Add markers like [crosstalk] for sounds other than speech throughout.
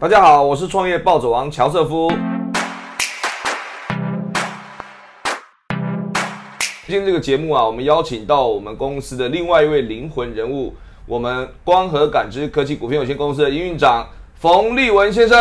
大家好，我是创业暴走王乔瑟夫。今天这个节目啊，我们邀请到我们公司的另外一位灵魂人物，我们光合感知科技股份有限公司的营运长冯立文先生。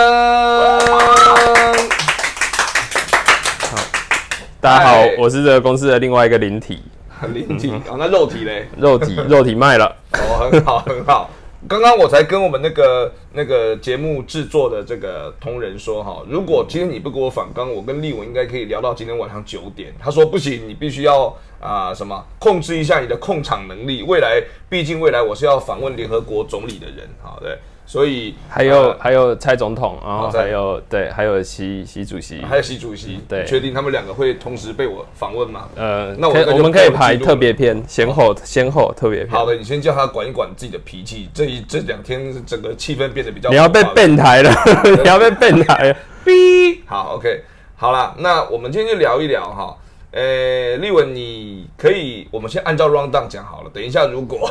大家好，我是这个公司的另外一个灵体，[laughs] 灵体哦，那肉体嘞？肉体肉体卖了。哦，很好，很好。刚刚我才跟我们那个那个节目制作的这个同仁说哈，如果今天你不给我反刚，我跟立文应该可以聊到今天晚上九点。他说不行，你必须要啊、什么控制一下你的控场能力。未来毕竟未来我是要访问联合国总理的人，好对，所以还有、呃还有蔡总统，然后还有对，还有习习主席，还有习主席，对确定他们两个会同时被我访问吗？呃，那我我们可以排特别篇，先后先后特别篇。好的，你先叫他管一管自己的脾气。这一这两天整个气氛变得比较你要被变台了，[laughs] 你要被变台了。哔，[laughs] 好，OK，好了，那我们今天就聊一聊哈。呃，立文，你可以，我们先按照 round down 讲好了。等一下，如果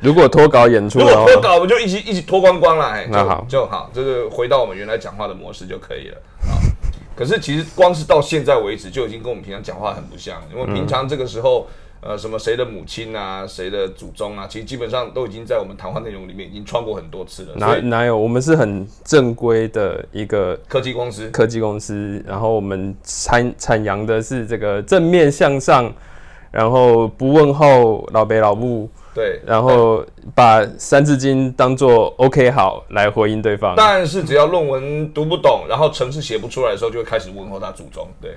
如果脱稿演出如，果脱稿，我们就一起一起脱光光了，哎，就那好就好，就是回到我们原来讲话的模式就可以了。好，可是其实光是到现在为止，就已经跟我们平常讲话很不像，因为平常这个时候。呃，什么谁的母亲啊，谁的祖宗啊，其实基本上都已经在我们谈话内容里面已经穿过很多次了。哪哪有？我们是很正规的一个科技公司，科技公司，然后我们产产扬的是这个正面向上，然后不问候老北老母，对，然后把《三字经》当做 OK 好来回应对方。但是只要论文读不懂，然后程式写不出来的时候，就会开始问候他祖宗。对，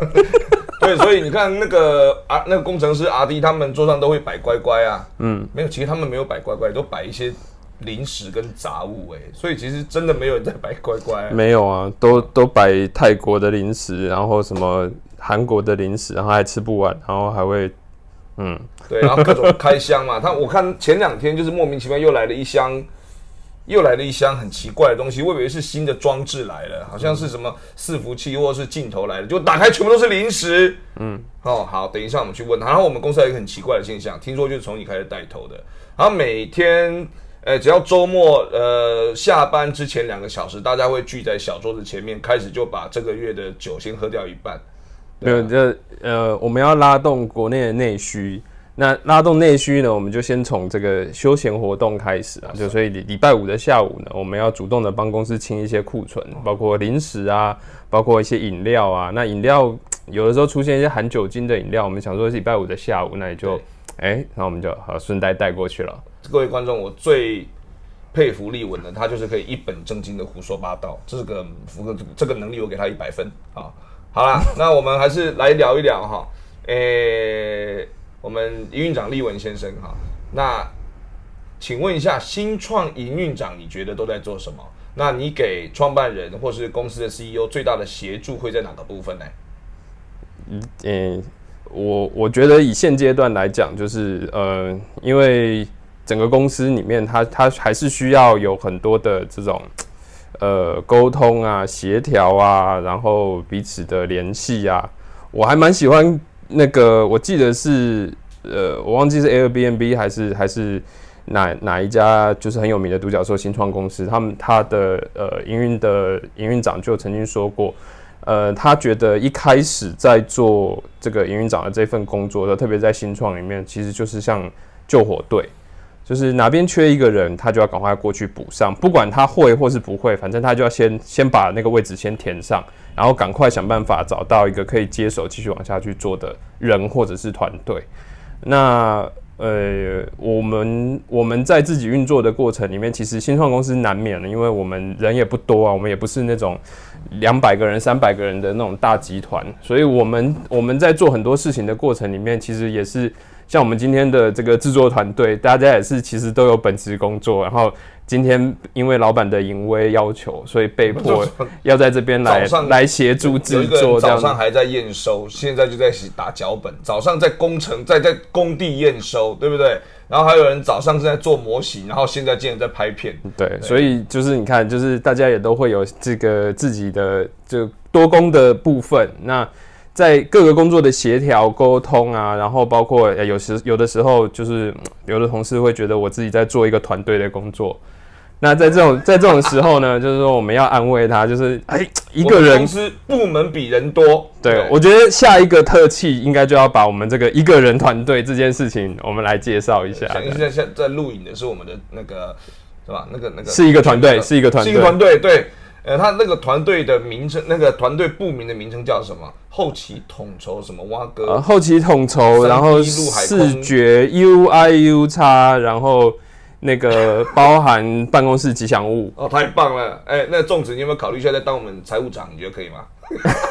[laughs] 对，所以你看那个啊，那个工程师阿弟他们桌上都会摆乖乖啊。嗯，没有，其实他们没有摆乖乖，都摆一些零食跟杂物。哎，所以其实真的没有人在摆乖乖、没有啊，都都摆泰国的零食，然后什么韩国的零食，然后还吃不完，然后还会对，然后各种开箱嘛。他我看前两天就是莫名其妙又来了一箱，又来了一箱很奇怪的东西，我以为是新的装置来了，好像是什么伺服器或者是镜头来了，就打开全部都是零食。嗯，哦，好，等一下我们去问他。然后我们公司还有一个很奇怪的现象，听说就是从你开始带头的，然后每天。呃，只要周末呃下班之前两个小时，大家会聚在小桌子前面，开始就把这个月的酒先喝掉一半。没有这呃，我们要拉动国内的内需。那拉动内需呢，我们就先从这个休闲活动开始啊，就所以礼礼拜五的下午呢，我们要主动的帮公司清一些库存，包括零食啊，包括一些饮料啊。那饮料有的时候出现一些含酒精的饮料，我们想说是礼拜五的下午，那也就哎，那、我们就好顺带带过去了。各位观众，我最佩服立文的，他就是可以一本正经的胡说八道，这个符合这个能力，我给他一百分啊。好啦，那我们还是来聊一聊哈，诶、我们营运长立文先生哈，那请问一下，新创营运长你觉得都在做什么？那你给创办人或是公司的 CEO 最大的协助会在哪个部分呢？嗯，我我觉得以现阶段来讲，就是呃，因为整个公司里面它，它还是需要有很多的这种呃沟通啊、协调啊，然后彼此的联系啊。我还蛮喜欢那个，我记得是呃，我忘记是 Airbnb 还是还是哪哪一家就是很有名的独角兽新创公司，他们他的呃营运的营运长就曾经说过。呃，他觉得一开始在做这个营运长的这份工作的，特别在新创里面，其实就是像救火队，就是哪边缺一个人，他就要赶快过去补上，不管他会或是不会，反正他就要先先把那个位置先填上，然后赶快想办法找到一个可以接手继续往下去做的人或者是团队。那呃，我们我们在自己运作的过程里面，其实新创公司难免了，因为我们人也不多啊，我们也不是那种两百个人、三百个人的那种大集团，所以我们我们在做很多事情的过程里面，其实也是像我们今天的这个制作团队，大家也是其实都有本职工作，然后今天因为老板的淫威要求，所以被迫要在这边来来协助有制作早。上还在验收，现在就在打脚本。早上在工程，在在工地验收，对不对？然后还有人早上正在做模型，然后现在竟然在拍片。对，所以就是你看，就是大家也都会有这个自己的就多工的部分。那在各个工作的协调沟通啊，然后包括呃有时有的时候就是嗯有的同事会觉得我自己在做一个团队的工作，那在这种 [laughs] 在这种时候呢，就是说我们要安慰他，就是 [laughs] 哎，一个人公司部门比人多，对我觉得下一个特气应该就要把我们这个一个人团队这件事情，我们来介绍一下。现在现在录影的是我们的那个是吧？那个那个是一个团队，是一个团队，是一个团队。对，呃，他那个团队的名称，那个团队部名的名称叫什么？后期统筹什么蛙哥？后期统筹，然后视觉 U I U 叉，然后。那个 [laughs] 包含办公室吉祥物哦，太棒了！哎，那粽子，你有没有考虑一下再当我们财务长？你觉得可以吗？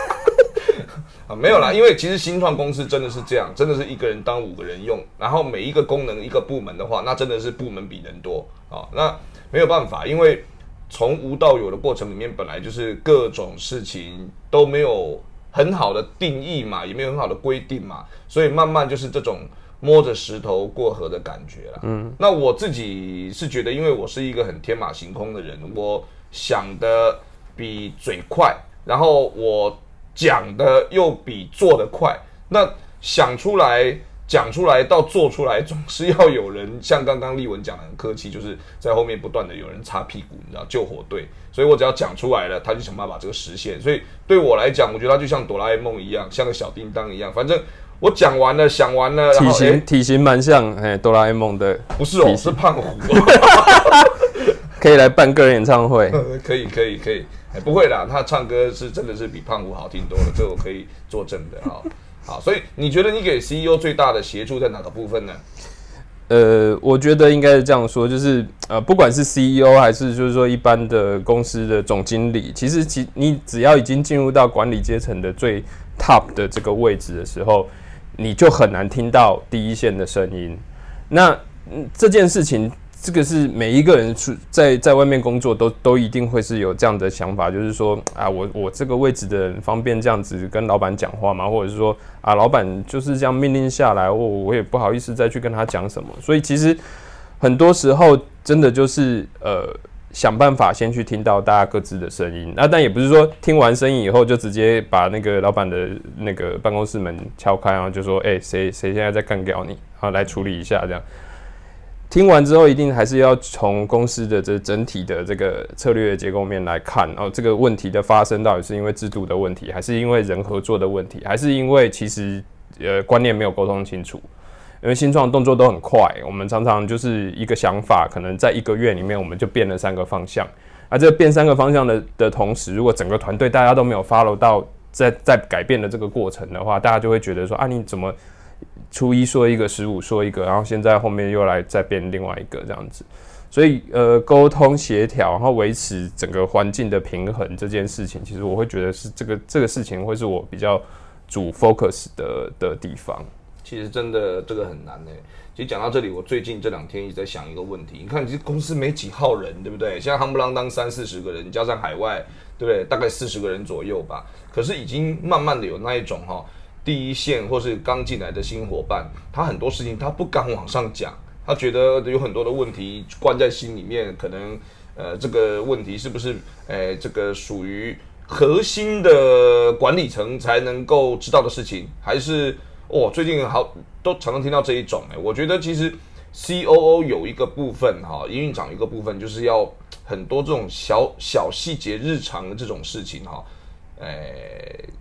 [laughs] 啊，没有啦，因为其实新创公司真的是这样，真的是一个人当五个人用，然后每一个功能一个部门的话，那真的是部门比人多啊。那没有办法，因为从无到有的过程里面，本来就是各种事情都没有很好的定义嘛，也没有很好的规定嘛，所以慢慢就是这种。摸着石头过河的感觉了。嗯，那我自己是觉得，因为我是一个很天马行空的人，我想的比嘴快，然后我讲的又比做的快。那想出来、讲出来到做出来，总是要有人像刚刚立文讲的很客气，就是在后面不断的有人擦屁股，你知道救火队。所以我只要讲出来了，他就想办法把这个实现。所以对我来讲，我觉得他就像哆啦 A 梦一样，像个小叮当一样，反正。我讲完了，想完了，体型体型蛮像哎，哆啦 A 梦的，不是哦，是胖虎，[laughs] 可以来办个人演唱会，[laughs] 可以可以可以，哎，不会啦，他唱歌是真的是比胖虎好听多了，这我可以作证的哈。好，所以你觉得你给 CEO 最大的协助在哪个部分呢？呃，我觉得应该是这样说，就是呃，不管是 CEO 还是就是说一般的公司的总经理，其实其你只要已经进入到管理阶层的最 top 的这个位置的时候。你就很难听到第一线的声音。那这件事情，这个是每一个人出在在外面工作都都一定会是有这样的想法，就是说啊，我我这个位置的人方便这样子跟老板讲话吗？或者是说啊，老板就是这样命令下来，我我也不好意思再去跟他讲什么。所以其实很多时候真的就是呃。想办法先去听到大家各自的声音，那但也不是说听完声音以后就直接把那个老板的那个办公室门敲开，然后就说：“哎，谁谁现在在干掉你？啊，来处理一下。”这样听完之后，一定还是要从公司的这整体的这个策略结构面来看，哦，这个问题的发生到底是因为制度的问题，还是因为人合作的问题，还是因为其实呃观念没有沟通清楚？因为新创动作都很快，我们常常就是一个想法，可能在一个月里面我们就变了三个方向。而这变三个方向的的同时，如果整个团队大家都没有 follow 到在在改变的这个过程的话，大家就会觉得说啊，你怎么初一说一个，十五说一个，然后现在后面又来再变另外一个这样子。所以呃，沟通协调，然后维持整个环境的平衡这件事情，其实我会觉得是这个这个事情会是我比较主 focus 的的地方。其实真的这个很难呢。其实讲到这里，我最近这两天一直在想一个问题。你看，其实公司没几号人，对不对？现在夯不啷当三四十个人，加上海外，对不对？大概四十个人左右吧。可是已经慢慢的有那一种哈，第一线或是刚进来的新伙伴，他很多事情他不敢往上讲，他觉得有很多的问题关在心里面，可能呃这个问题是不是诶这个属于核心的管理层才能够知道的事情，还是？哦，最近好都常常听到这一种哎，我觉得其实 C O O 有一个部分哈，营运长一个部分就是要很多这种小小细节、日常的这种事情哈，哎，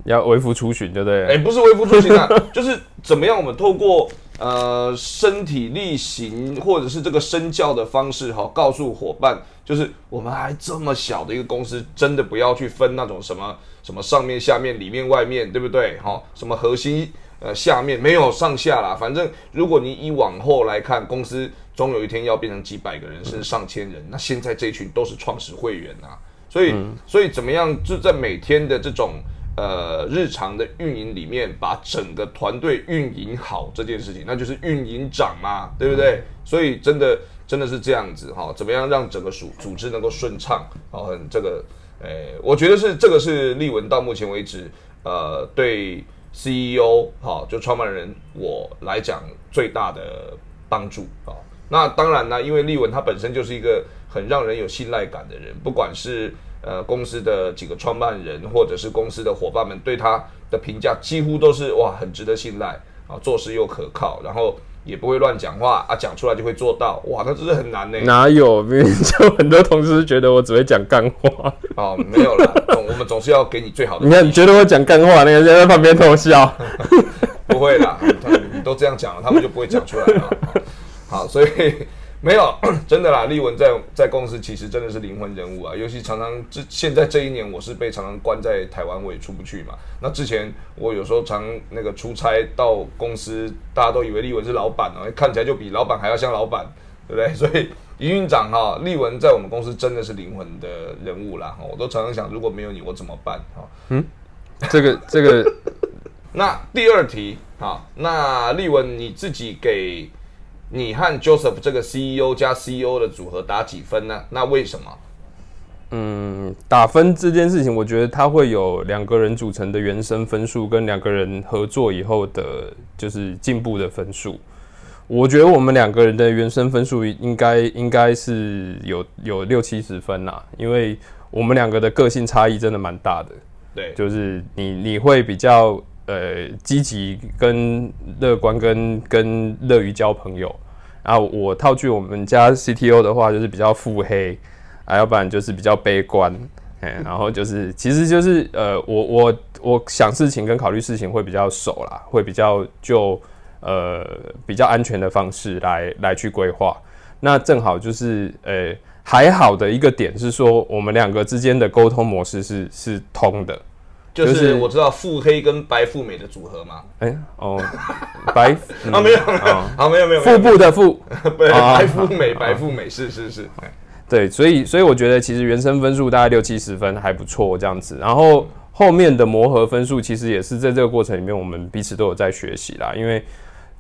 要微服出巡，对不对？哎，不是微服出巡啊，就是怎么样我们透过呃身体力行或者是这个身教的方式哈，告诉伙伴，就是我们还这么小的一个公司，真的不要去分那种什么什么上面、下面、里面、外面，对不对？哈，什么核心。呃，下面没有上下啦，反正如果你以往后来看，公司终有一天要变成几百个人，甚至上千人，那现在这群都是创始会员呐，所以，所以怎么样就在每天的这种呃日常的运营里面，把整个团队运营好这件事情，那就是运营长嘛，对不对？所以真的真的是这样子哈，怎么样让整个组组织能够顺畅？哦，很这个，诶，我觉得是这个是立文到目前为止，呃，对。CEO 好，就创办人我来讲最大的帮助啊。那当然呢，因为立文他本身就是一个很让人有信赖感的人，不管是呃公司的几个创办人，或者是公司的伙伴们对他的评价，几乎都是哇很值得信赖啊，做事又可靠，然后也不会乱讲话啊，讲出来就会做到，哇，那真是很难呢。哪有？就很多同事觉得我只会讲干话。哦，没有啦，总我们总是要给你最好的。你看，你觉得我讲干话，那个人在旁边偷笑。不会啦，他你都这样讲了，他们就不会讲出来了。好，所以 [laughs] 没有 [clears throat] 真的啦。立文在在公司其实真的是灵魂人物啊，尤其常常这现在这一年，我是被常常关在台湾，我也出不去嘛。那之前我有时候常那个出差到公司，大家都以为立文是老板哦，看起来就比老板还要像老板，对不对？[laughs] 所以营运长哈，立文在我们公司真的是灵魂的人物啦。我都常常想，如果没有你，我怎么办？哈，嗯，这个这个。[laughs] 那第二题，好，那立文你自己给你和 Joseph 这个 CEO 加 CEO 的组合打几分呢？那为什么？嗯，打分这件事情，我觉得它会有两个人组成的原生分数，跟两个人合作以后的，就是进步的分数。我觉得我们两个人的原生分数应该应该是有有六七十分啦，因为我们两个的个性差异真的蛮大的。对，就是你你会比较。呃，积极跟乐观，跟跟乐于交朋友。然后我套句我们家 CTO 的话，就是比较腹黑，啊，要不然就是比较悲观。哎，[laughs] 然后就是，其实就是呃，我我我想事情跟考虑事情会比较熟啦，会比较就呃比较安全的方式来来去规划。那正好就是呃还好的一个点是说，我们两个之间的沟通模式是是通的。就是我知道腹黑跟白富美的组合嘛。哎哦，白 [laughs] 啊没有好没有没有腹部的腹，[laughs] 白富美白富美是是是，对，所以所以我觉得其实原生分数大概六七十分还不错这样子，然后后面的磨合分数其实也是在这个过程里面我们彼此都有在学习啦，因为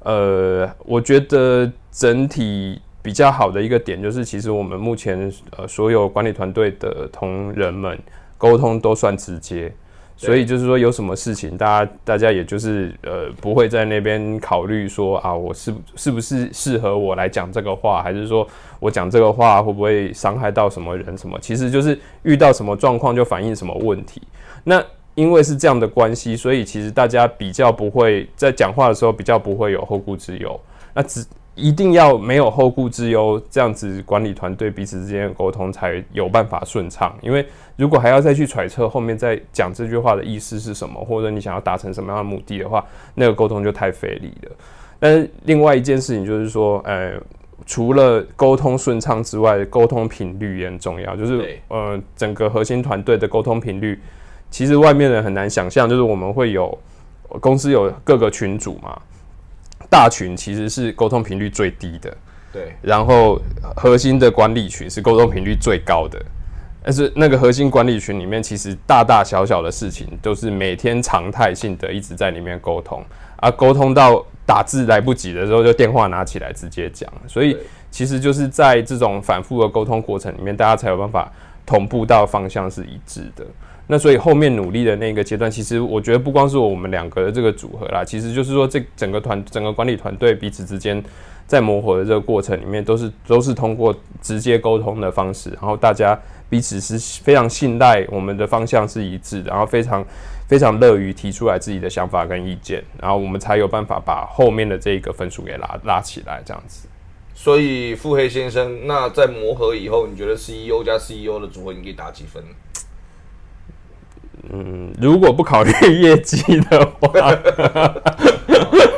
呃我觉得整体比较好的一个点就是其实我们目前呃所有管理团队的同仁们沟通都算直接。所以就是说，有什么事情，大家大家也就是呃，不会在那边考虑说啊，我是是不是适合我来讲这个话，还是说我讲这个话会不会伤害到什么人什么？其实就是遇到什么状况就反映什么问题。那因为是这样的关系，所以其实大家比较不会在讲话的时候比较不会有后顾之忧。那只一定要没有后顾之忧，这样子管理团队彼此之间的沟通才有办法顺畅，因为。如果还要再去揣测后面再讲这句话的意思是什么，或者你想要达成什么样的目的的话，那个沟通就太费力了。但是另外一件事情就是说，呃，除了沟通顺畅之外，沟通频率也很重要。就是呃，整个核心团队的沟通频率，其实外面人很难想象，就是我们会有公司有各个群组嘛，大群其实是沟通频率最低的，对，然后核心的管理群是沟通频率最高的。但是那个核心管理群里面，其实大大小小的事情都是每天常态性的一直在里面沟通，而沟通到打字来不及的时候，就电话拿起来直接讲。所以其实就是在这种反复的沟通过程里面，大家才有办法同步到方向是一致的。那所以后面努力的那个阶段，其实我觉得不光是我们两个的这个组合啦，其实就是说这整个团整个管理团队彼此之间在磨合的这个过程里面，都是都是通过直接沟通的方式，然后大家。彼此是非常信赖，我们的方向是一致的，然后非常非常乐于提出来自己的想法跟意见，然后我们才有办法把后面的这个分数给拉拉起来，这样子。所以腹黑先生，那在磨合以后，你觉得 CEO 加 CEO 的组合，你可以打几分？嗯，如果不考虑业绩的话，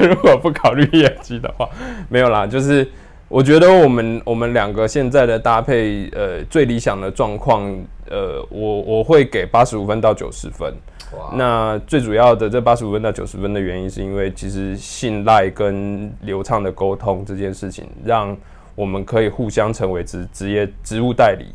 如果不考虑业绩的话，没有啦，就是。我觉得我们我们两个现在的搭配，呃，最理想的状况，呃，我我会给八十五分到九十分。那最主要的这八十五分到九十分的原因，是因为其实信赖跟流畅的沟通这件事情，让我们可以互相成为职职业职务代理。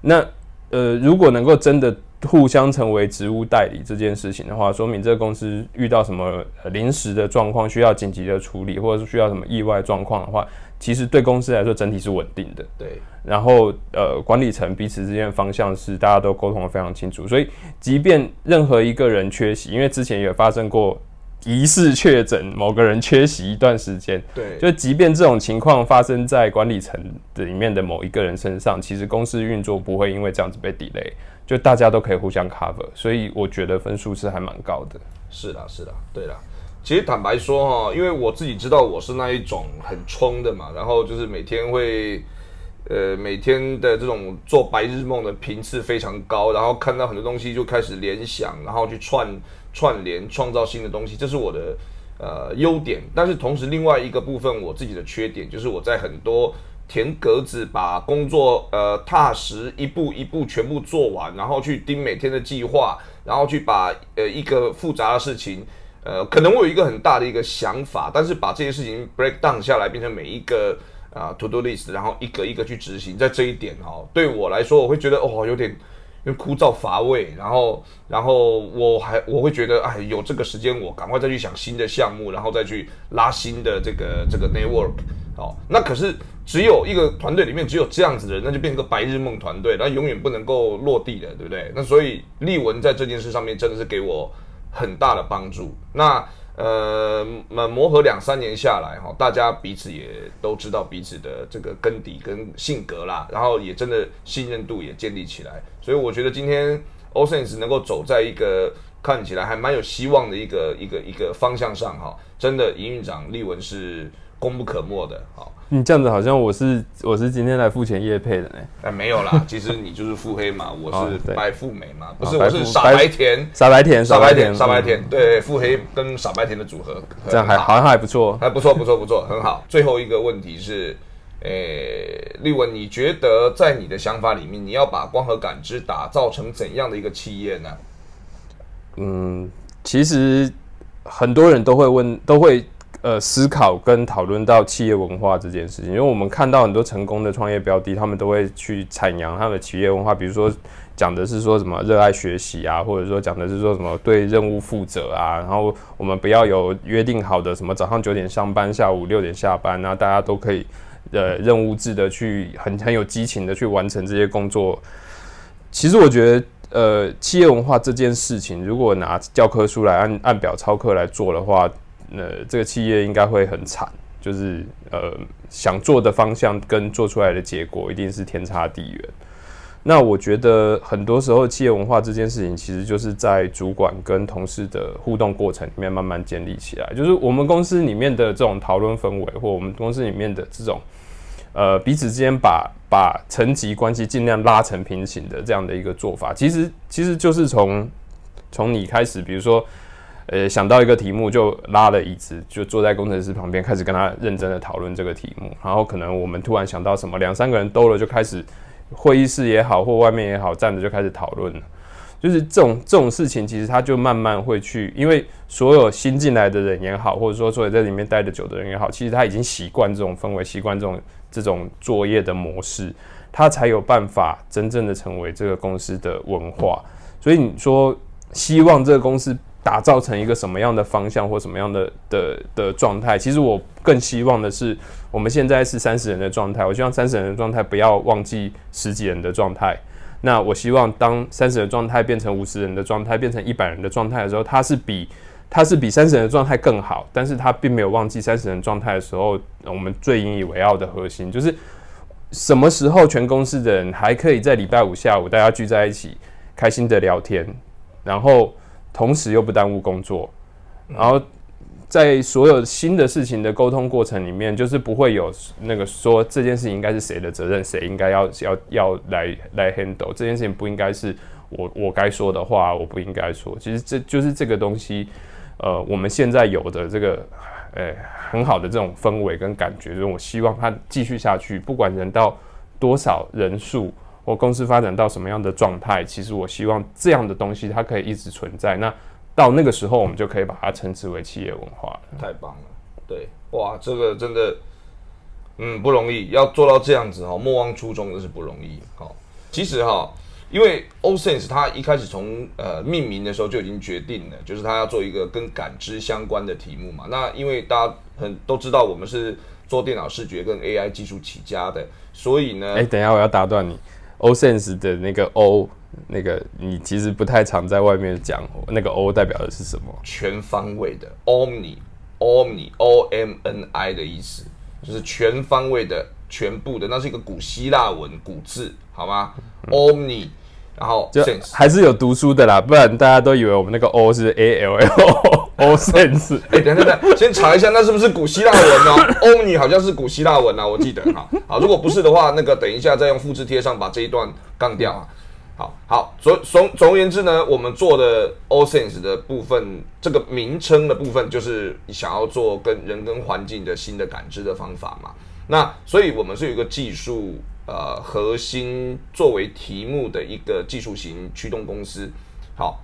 那呃，如果能够真的互相成为职务代理这件事情的话，说明这个公司遇到什么临时的状况需要紧急的处理，或者是需要什么意外状况的话。其实对公司来说，整体是稳定的。对，然后呃，管理层彼此之间的方向是大家都沟通的非常清楚，所以即便任何一个人缺席，因为之前也发生过疑似确诊某个人缺席一段时间，对，就即便这种情况发生在管理层的里面的某一个人身上，其实公司运作不会因为这样子被 delay，就大家都可以互相 cover，所以我觉得分数是还蛮高的。是的，是的，对的。其实坦白说哈，因为我自己知道我是那一种很冲的嘛，然后就是每天会，呃，每天的这种做白日梦的频次非常高，然后看到很多东西就开始联想，然后去串串联，创造新的东西，这是我的呃优点。但是同时另外一个部分，我自己的缺点就是我在很多填格子，把工作呃踏实一步一步全部做完，然后去盯每天的计划，然后去把呃一个复杂的事情。呃，可能我有一个很大的一个想法，但是把这些事情 break down 下来，变成每一个啊 to do list，然后一个一个去执行，在这一点哦，对我来说，我会觉得哦，有点因为枯燥乏味，然后然后我还我会觉得哎，有这个时间，我赶快再去想新的项目，然后再去拉新的这个这个 network，哦，那可是只有一个团队里面只有这样子的人，那就变成个白日梦团队，那永远不能够落地的，对不对？那所以立文在这件事上面真的是给我。很大的帮助。那呃，磨合两三年下来哈，大家彼此也都知道彼此的这个根底跟性格啦，然后也真的信任度也建立起来。所以我觉得今天 Osense 能够走在一个看起来还蛮有希望的一个一个一个方向上哈，真的营运长立文是功不可没的。好。你这样子好像我是我是今天来付钱叶配的呢？哎，没有啦，[laughs] 其实你就是腹黑嘛，我是白富美嘛，不是我是傻白甜，傻白甜，傻白甜，傻白甜，对，腹黑跟傻白甜的组合，这样还好像还不错，还不错，不错，不错，很好。最后一个问题是，诶，立文，你觉得在你的想法里面，你要把光和感知打造成怎样的一个企业呢？嗯，其实很多人都会问，都会。呃，思考跟讨论到企业文化这件事情，因为我们看到很多成功的创业标的，他们都会去阐扬他们的企业文化，比如说讲的是说什么热爱学习啊，或者说讲的是说什么对任务负责啊，然后我们不要有约定好的什么早上九点上班，下午六点下班，然后大家都可以呃任务制的去很很有激情的去完成这些工作。其实我觉得，呃，企业文化这件事情，如果拿教科书来按按表操课来做的话。那这个企业应该会很惨，就是呃想做的方向跟做出来的结果一定是天差地远。那我觉得很多时候企业文化这件事情，其实就是在主管跟同事的互动过程里面慢慢建立起来。就是我们公司里面的这种讨论氛围，或我们公司里面的这种呃彼此之间把把层级关系尽量拉成平行的这样的一个做法，其实其实就是从从你开始，比如说。呃，想到一个题目就拉了椅子，就坐在工程师旁边，开始跟他认真的讨论这个题目。然后可能我们突然想到什么，两三个人兜了就开始会议室也好，或外面也好，站着就开始讨论了。就是这种这种事情，其实他就慢慢会去，因为所有新进来的人也好，或者说所有在里面待的久的人也好，其实他已经习惯这种氛围，习惯这种这种作业的模式，他才有办法真正的成为这个公司的文化。所以你说希望这个公司。打造成一个什么样的方向或什么样的的的状态？其实我更希望的是，我们现在是三十人的状态。我希望三十人的状态不要忘记十几人的状态。那我希望当三十人的状态变成五十人的状态，变成一百人的状态的时候，它是比它是比三十人的状态更好。但是它并没有忘记三十人状态的时候，我们最引以为傲的核心就是什么时候全公司的人还可以在礼拜五下午大家聚在一起开心的聊天，然后。同时又不耽误工作，然后在所有新的事情的沟通过程里面，就是不会有那个说这件事情应该是谁的责任，谁应该要要要来来 handle 这件事情不应该是我我该说的话，我不应该说。其实这就是这个东西，呃，我们现在有的这个呃很好的这种氛围跟感觉，就是我希望它继续下去，不管人到多少人数。我公司发展到什么样的状态？其实我希望这样的东西它可以一直存在。那到那个时候，我们就可以把它称之为企业文化了。太棒了，对，哇，这个真的，嗯，不容易，要做到这样子哈，莫忘初衷真是不容易。好，其实哈，因为 Osense 它一开始从呃命名的时候就已经决定了，就是它要做一个跟感知相关的题目嘛。那因为大家很都知道，我们是做电脑视觉跟 AI 技术起家的，所以呢，哎，等一下我要打断你。O sense 的那个 O，那个你其实不太常在外面讲，那个 O 代表的是什么？全方位的，Omni，Omni，O M N I 的意思，就是全方位的、全部的，那是一个古希腊文古字，好吗？Omni，然后 sense 还是有读书的啦，不然大家都以为我们那个 O 是 A L L。[laughs] o sense，哎，等等等，先查一下，那是不是古希腊文哦？[laughs] 欧尼好像是古希腊文啊，我记得哈。好，如果不是的话，那个等一下再用复制贴上把这一段杠掉啊。好好，总总总而言之呢，我们做的 All Sense 的部分，这个名称的部分，就是想要做跟人跟环境的新的感知的方法嘛。那所以我们是有一个技术呃核心作为题目的一个技术型驱动公司。好。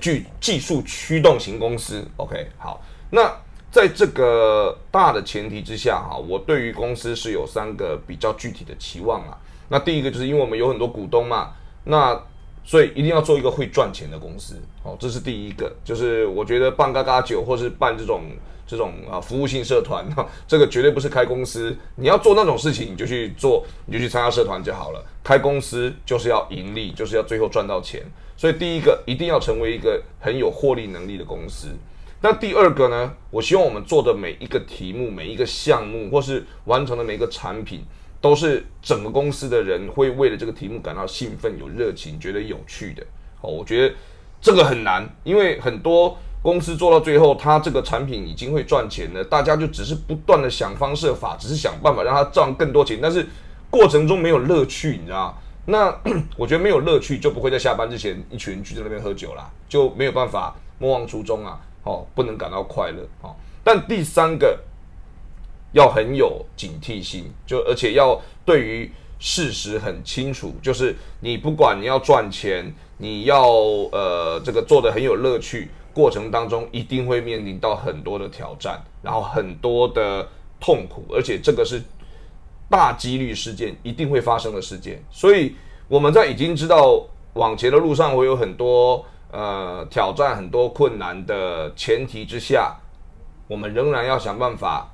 具技术驱动型公司，OK，好。那在这个大的前提之下，哈，我对于公司是有三个比较具体的期望啊。那第一个就是因为我们有很多股东嘛，那所以一定要做一个会赚钱的公司，哦，这是第一个。就是我觉得办嘎嘎酒或是办这种这种啊服务性社团，这个绝对不是开公司。你要做那种事情，你就去做，你就去参加社团就好了。开公司就是要盈利，就是要最后赚到钱。所以第一个一定要成为一个很有获利能力的公司。那第二个呢？我希望我们做的每一个题目、每一个项目，或是完成的每一个产品，都是整个公司的人会为了这个题目感到兴奋、有热情、觉得有趣的。哦，我觉得这个很难，因为很多公司做到最后，它这个产品已经会赚钱了，大家就只是不断的想方设法，只是想办法让它赚更多钱，但是过程中没有乐趣，你知道？那 [clears throat] 我觉得没有乐趣，就不会在下班之前一群人去在那边喝酒啦，就没有办法莫忘初衷啊，哦，不能感到快乐哦。但第三个要很有警惕性，就而且要对于事实很清楚，就是你不管你要赚钱，你要呃这个做的很有乐趣，过程当中一定会面临到很多的挑战，然后很多的痛苦，而且这个是。大几率事件一定会发生的事件，所以我们在已经知道往前的路上会有很多呃挑战、很多困难的前提之下，我们仍然要想办法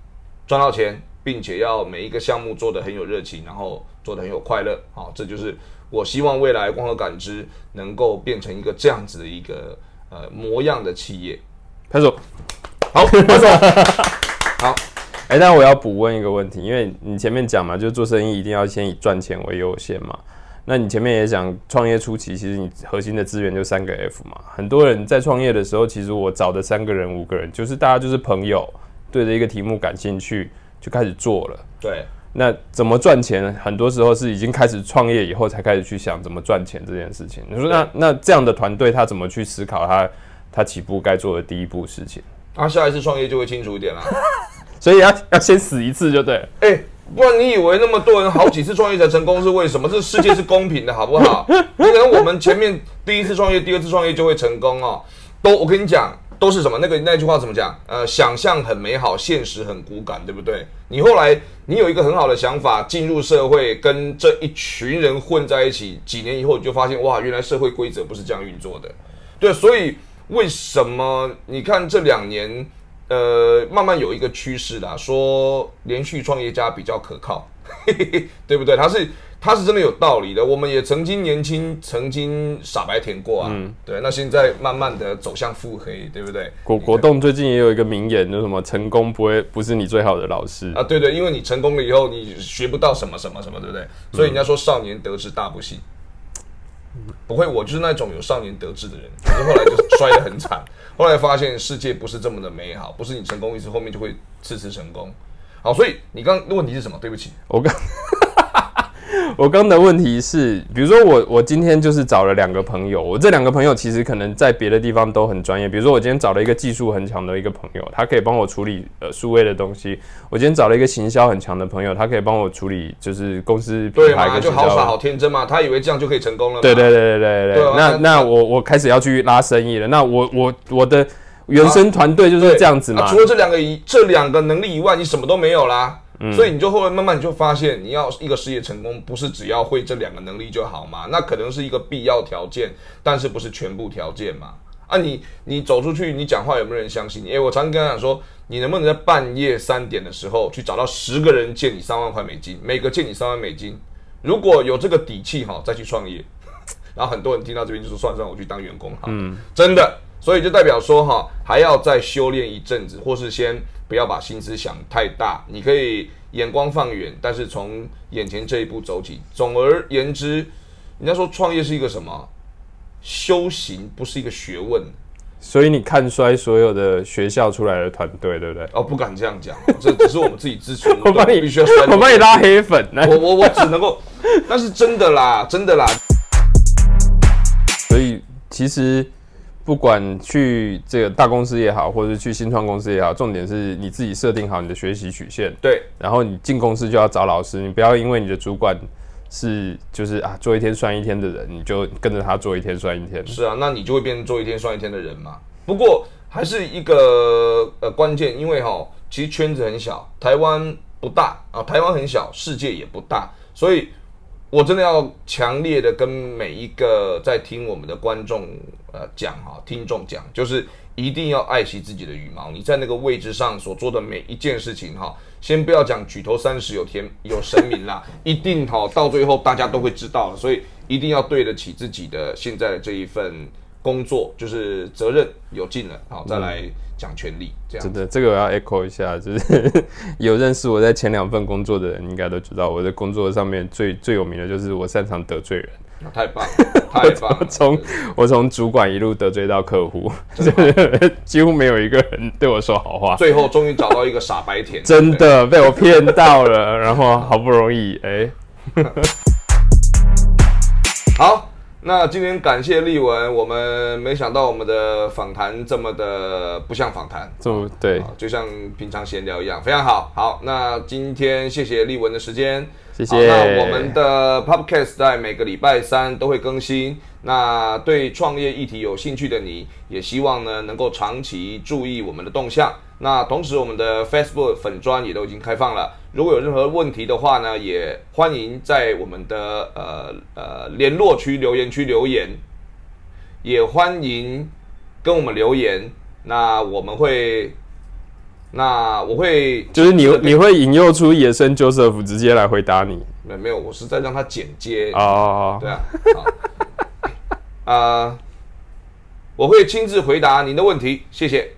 赚到钱，并且要每一个项目做得很有热情，然后做得很有快乐。好，这就是我希望未来光合感知能够变成一个这样子的一个呃模样的企业。拍手，好，[laughs] 拍手，好。哎，那我要补问一个问题，因为你前面讲嘛，就是做生意一定要先以赚钱为优先嘛。那你前面也讲，创业初期其实你核心的资源就三个 F 嘛。很多人在创业的时候，其实我找的三个人、五个人，就是大家就是朋友，对着一个题目感兴趣，就开始做了。对。那怎么赚钱？很多时候是已经开始创业以后才开始去想怎么赚钱这件事情。你说那那这样的团队他怎么去思考他他起步该做的第一步事情？他下一次创业就会清楚一点了。[laughs] 所以要要先死一次就对，哎，不然你以为那么多人好几次创业才成功是为什么？这世界是公平的，好不好？你可能我们前面第一次创业、第二次创业就会成功哦，都我跟你讲，都是什么？那个那句话怎么讲？呃，想象很美好，现实很骨感，对不对？你后来你有一个很好的想法，进入社会，跟这一群人混在一起，几年以后你就发现，哇，原来社会规则不是这样运作的。对，所以为什么你看这两年？呃，慢慢有一个趋势啦，说连续创业家比较可靠，[laughs] 对不对？他是他是真的有道理的。我们也曾经年轻，曾经傻白甜过啊，嗯对。那现在慢慢的走向腹黑，对不对？果果冻最近也有一个名言，就什么成功不会不是你最好的老师啊，对对，因为你成功了以后，你学不到什么什么什么，对不对？所以人家说少年得志大不幸。不会，我就是那种有少年得志的人，可是后来就摔得很惨。[laughs] 后来发现世界不是这么的美好，不是你成功一次，后面就会次次成功。好，所以你刚问题是什么？对不起，我刚。[laughs] 我刚的问题是，比如说我我今天就是找了两个朋友，我这两个朋友其实可能在别的地方都很专业。比如说我今天找了一个技术很强的一个朋友，他可以帮我处理呃数位的东西。我今天找了一个行销很强的朋友，他可以帮我处理就是公司品牌就好傻好天真嘛，他以为这样就可以成功了。对对对对对对。那那我我开始要去拉生意了。那我我我的原生团队就是这样子嘛。除了这两个以这两个能力以外，你什么都没有啦。所以你就后来慢慢你就发现，你要一个事业成功，不是只要会这两个能力就好嘛？那可能是一个必要条件，但是不是全部条件嘛？啊，你你走出去，你讲话有没有人相信你？诶，我常常跟他讲说，你能不能在半夜三点的时候去找到十个人借你三万块美金，每个借你三万美金？如果有这个底气哈，再去创业。[laughs] 然后很多人听到这边就说，算算我去当员工好。嗯，真的，所以就代表说哈，还要再修炼一阵子，或是先。不要把心思想太大，你可以眼光放远，但是从眼前这一步走起。总而言之，人家说创业是一个什么修行，不是一个学问。所以你看衰所有的学校出来的团队，对不对？哦，不敢这样讲哦，这只是我们自己自寻。[laughs] 我帮你必须要摔我帮你拉黑粉，我我我只能够，那是真的啦，真的啦。所以其实不管去这个大公司也好，或者是去新创公司也好，重点是你自己设定好你的学习曲线，对，然后你进公司就要找老师，你不要因为你的主管是就是啊做一天算一天的人，你就跟着他做一天算一天。是啊，那你就会变成做一天算一天的人嘛。不过还是一个呃关键，因为哈，其实圈子很小，台湾不大啊，台湾很小，世界也不大，所以我真的要强烈的跟每一个在听我们的观众呃讲哈，听众讲，就是一定要爱惜自己的羽毛。你在那个位置上所做的每一件事情哈，先不要讲举头三尺有天有神明啦，[laughs] 一定哈到最后大家都会知道，所以一定要对得起自己的现在的这一份工作，就是责任有尽了，好再来讲权利这样真。的，这个我要 echo 一下，就是 [laughs] 有认识我在前两份工作的人，应该都知道我在工作上面最最有名的就是我擅长得罪人。太棒了，太棒了！[laughs] 从我从主管一路得罪到客户，真 [laughs] 几乎没有一个人对我说好话。最后终于找到一个傻白甜，真的被我骗到了，然后好不容易哎，好，那今天感谢丽文，我们没想到我们的访谈这么的不像访谈，这么对，啊就像平常闲聊一样，非常好。好，那今天谢谢丽文的时间，谢谢那我们的 Podcast 在每个礼拜三都会更新。那对创业议题有兴趣的你，也希望呢能够长期注意我们的动向。那同时，我们的 Facebook 粉砖也都已经开放了。如果有任何问题的话呢，也欢迎在我们的呃呃联络区留言区留言，也欢迎跟我们留言。那我们会，那我会就是你你会引诱出野生 Joseph 直接来回答你没没有，我是在让他剪接哦。对啊，好，啊、[laughs] 我会亲自回答您的问题，谢谢。